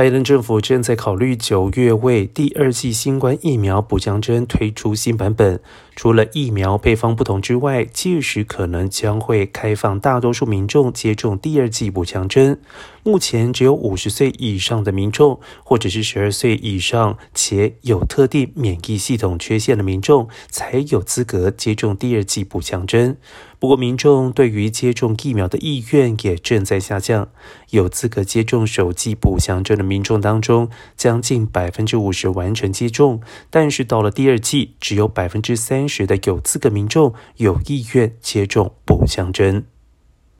拜登政府正在考虑九月为第二季新冠疫苗补强针推出新版本。除了疫苗配方不同之外，届时可能将会开放大多数民众接种第二剂补强针。目前只有五十岁以上的民众，或者是十二岁以上且有特定免疫系统缺陷的民众，才有资格接种第二剂补强针。不过，民众对于接种疫苗的意愿也正在下降。有资格接种首剂补强针的民众当中，将近百分之五十完成接种，但是到了第二季，只有百分之三十的有资格民众有意愿接种补强针。